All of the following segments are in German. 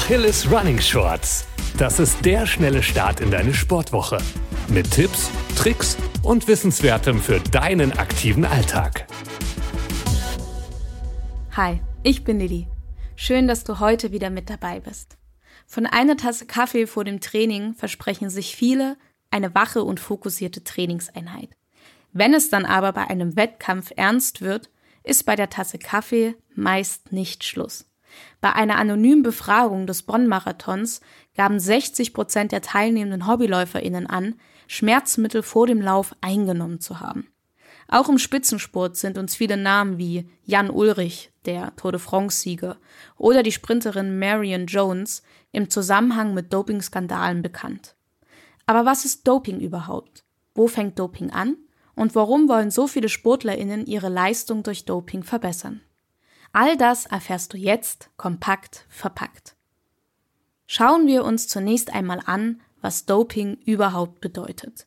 Achilles Running Shorts. Das ist der schnelle Start in deine Sportwoche. Mit Tipps, Tricks und Wissenswertem für deinen aktiven Alltag. Hi, ich bin Lilly. Schön, dass du heute wieder mit dabei bist. Von einer Tasse Kaffee vor dem Training versprechen sich viele eine wache und fokussierte Trainingseinheit. Wenn es dann aber bei einem Wettkampf ernst wird, ist bei der Tasse Kaffee meist nicht Schluss. Bei einer anonymen Befragung des Bonn-Marathons gaben 60 Prozent der teilnehmenden HobbyläuferInnen an, Schmerzmittel vor dem Lauf eingenommen zu haben. Auch im Spitzensport sind uns viele Namen wie Jan Ulrich, der Tour de France-Sieger, oder die Sprinterin Marion Jones im Zusammenhang mit Dopingskandalen bekannt. Aber was ist Doping überhaupt? Wo fängt Doping an? Und warum wollen so viele SportlerInnen ihre Leistung durch Doping verbessern? All das erfährst du jetzt kompakt verpackt. Schauen wir uns zunächst einmal an, was Doping überhaupt bedeutet.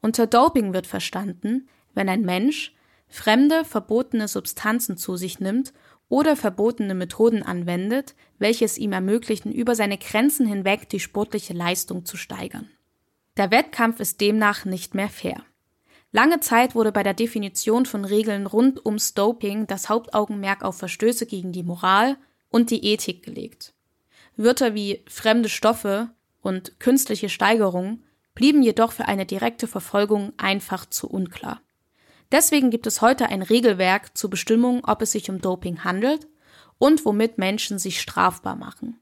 Unter Doping wird verstanden, wenn ein Mensch fremde, verbotene Substanzen zu sich nimmt oder verbotene Methoden anwendet, welche es ihm ermöglichen, über seine Grenzen hinweg die sportliche Leistung zu steigern. Der Wettkampf ist demnach nicht mehr fair. Lange Zeit wurde bei der Definition von Regeln rund ums Doping das Hauptaugenmerk auf Verstöße gegen die Moral und die Ethik gelegt. Wörter wie fremde Stoffe und künstliche Steigerung blieben jedoch für eine direkte Verfolgung einfach zu unklar. Deswegen gibt es heute ein Regelwerk zur Bestimmung, ob es sich um Doping handelt und womit Menschen sich strafbar machen.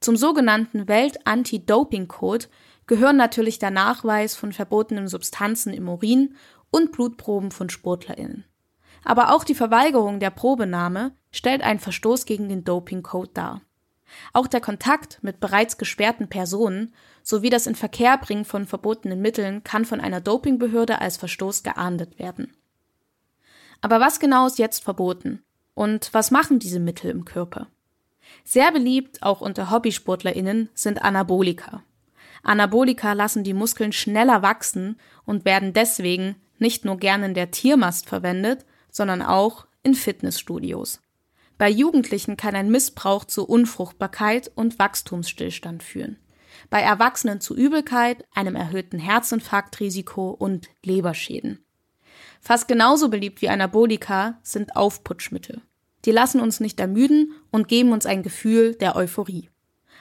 Zum sogenannten Welt-Anti-Doping-Code gehören natürlich der Nachweis von verbotenen Substanzen im Urin und Blutproben von SportlerInnen. Aber auch die Verweigerung der Probenahme stellt einen Verstoß gegen den Doping-Code dar. Auch der Kontakt mit bereits gesperrten Personen sowie das Inverkehrbringen von verbotenen Mitteln kann von einer Dopingbehörde als Verstoß geahndet werden. Aber was genau ist jetzt verboten? Und was machen diese Mittel im Körper? Sehr beliebt, auch unter HobbysportlerInnen, sind Anabolika. Anabolika lassen die Muskeln schneller wachsen und werden deswegen nicht nur gern in der Tiermast verwendet, sondern auch in Fitnessstudios. Bei Jugendlichen kann ein Missbrauch zu Unfruchtbarkeit und Wachstumsstillstand führen. Bei Erwachsenen zu Übelkeit, einem erhöhten Herzinfarktrisiko und Leberschäden. Fast genauso beliebt wie Anabolika sind Aufputschmittel. Die lassen uns nicht ermüden und geben uns ein Gefühl der Euphorie.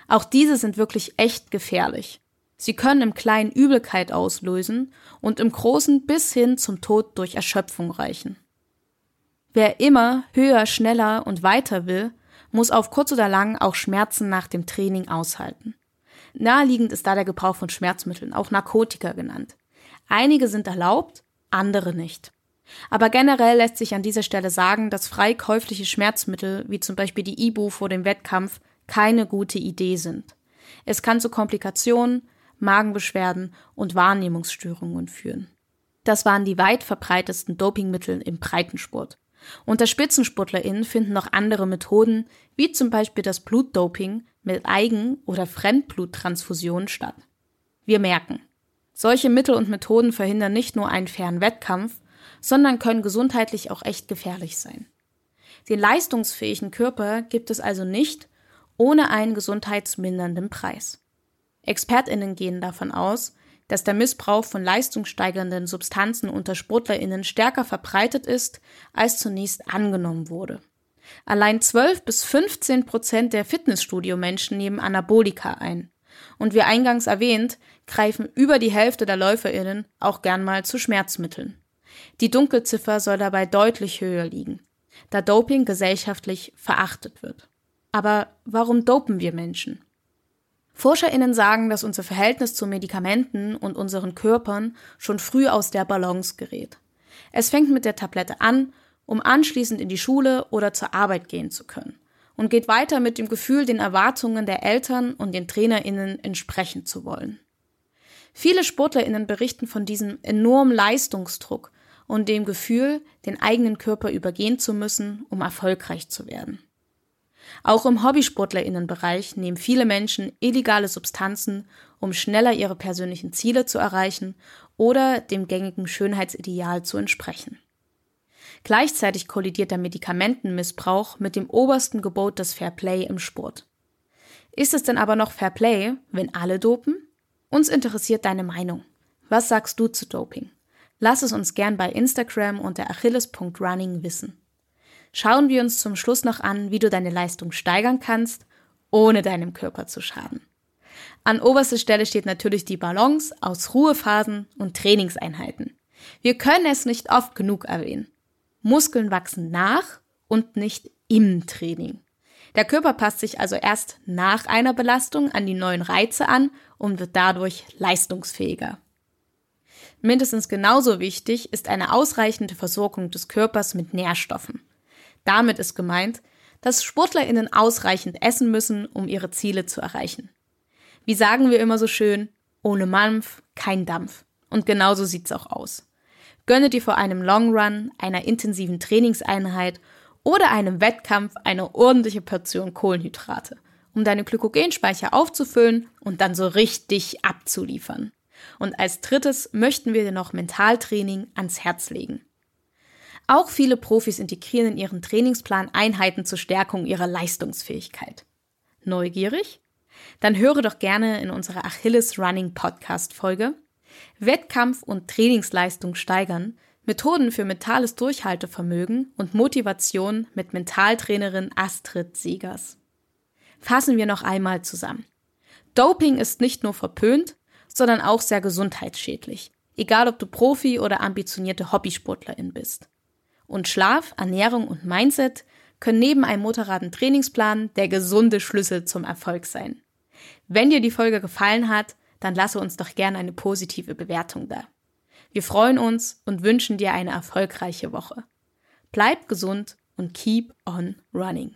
Auch diese sind wirklich echt gefährlich. Sie können im Kleinen Übelkeit auslösen und im Großen bis hin zum Tod durch Erschöpfung reichen. Wer immer höher, schneller und weiter will, muss auf kurz oder lang auch Schmerzen nach dem Training aushalten. Naheliegend ist da der Gebrauch von Schmerzmitteln, auch Narkotika genannt. Einige sind erlaubt, andere nicht. Aber generell lässt sich an dieser Stelle sagen, dass frei käufliche Schmerzmittel, wie zum Beispiel die Ibu vor dem Wettkampf, keine gute Idee sind. Es kann zu Komplikationen, Magenbeschwerden und Wahrnehmungsstörungen führen. Das waren die weit verbreitetsten Dopingmittel im Breitensport. Unter SpitzensportlerInnen finden noch andere Methoden, wie zum Beispiel das Blutdoping mit Eigen- oder Fremdbluttransfusionen statt. Wir merken, solche Mittel und Methoden verhindern nicht nur einen fairen Wettkampf, sondern können gesundheitlich auch echt gefährlich sein. Den leistungsfähigen Körper gibt es also nicht ohne einen gesundheitsmindernden Preis. ExpertInnen gehen davon aus, dass der Missbrauch von leistungssteigernden Substanzen unter SportlerInnen stärker verbreitet ist, als zunächst angenommen wurde. Allein 12 bis 15 Prozent der Fitnessstudio-Menschen nehmen Anabolika ein. Und wie eingangs erwähnt, greifen über die Hälfte der LäuferInnen auch gern mal zu Schmerzmitteln. Die Dunkelziffer soll dabei deutlich höher liegen, da Doping gesellschaftlich verachtet wird. Aber warum dopen wir Menschen? ForscherInnen sagen, dass unser Verhältnis zu Medikamenten und unseren Körpern schon früh aus der Balance gerät. Es fängt mit der Tablette an, um anschließend in die Schule oder zur Arbeit gehen zu können und geht weiter mit dem Gefühl, den Erwartungen der Eltern und den TrainerInnen entsprechen zu wollen. Viele SportlerInnen berichten von diesem enormen Leistungsdruck und dem Gefühl, den eigenen Körper übergehen zu müssen, um erfolgreich zu werden. Auch im Hobbysportlerinnenbereich nehmen viele Menschen illegale Substanzen, um schneller ihre persönlichen Ziele zu erreichen oder dem gängigen Schönheitsideal zu entsprechen. Gleichzeitig kollidiert der Medikamentenmissbrauch mit dem obersten Gebot des Fair Play im Sport. Ist es denn aber noch Fair Play, wenn alle dopen? Uns interessiert deine Meinung. Was sagst du zu Doping? Lass es uns gern bei Instagram unter achilles.running wissen. Schauen wir uns zum Schluss noch an, wie du deine Leistung steigern kannst, ohne deinem Körper zu schaden. An oberster Stelle steht natürlich die Balance aus Ruhephasen und Trainingseinheiten. Wir können es nicht oft genug erwähnen. Muskeln wachsen nach und nicht im Training. Der Körper passt sich also erst nach einer Belastung an die neuen Reize an und wird dadurch leistungsfähiger. Mindestens genauso wichtig ist eine ausreichende Versorgung des Körpers mit Nährstoffen. Damit ist gemeint, dass Sportlerinnen ausreichend essen müssen, um ihre Ziele zu erreichen. Wie sagen wir immer so schön, ohne Mampf kein Dampf. Und genauso sieht's auch aus. Gönne dir vor einem Long Run, einer intensiven Trainingseinheit oder einem Wettkampf eine ordentliche Portion Kohlenhydrate, um deine Glykogenspeicher aufzufüllen und dann so richtig abzuliefern. Und als drittes möchten wir dir noch Mentaltraining ans Herz legen. Auch viele Profis integrieren in ihren Trainingsplan Einheiten zur Stärkung ihrer Leistungsfähigkeit. Neugierig? Dann höre doch gerne in unserer Achilles Running Podcast Folge Wettkampf und Trainingsleistung steigern, Methoden für mentales Durchhaltevermögen und Motivation mit Mentaltrainerin Astrid Siegers. Fassen wir noch einmal zusammen. Doping ist nicht nur verpönt, sondern auch sehr gesundheitsschädlich, egal ob du Profi oder ambitionierte Hobbysportlerin bist. Und Schlaf, Ernährung und Mindset können neben einem moderaten Trainingsplan der gesunde Schlüssel zum Erfolg sein. Wenn dir die Folge gefallen hat, dann lasse uns doch gerne eine positive Bewertung da. Wir freuen uns und wünschen dir eine erfolgreiche Woche. Bleib gesund und keep on running.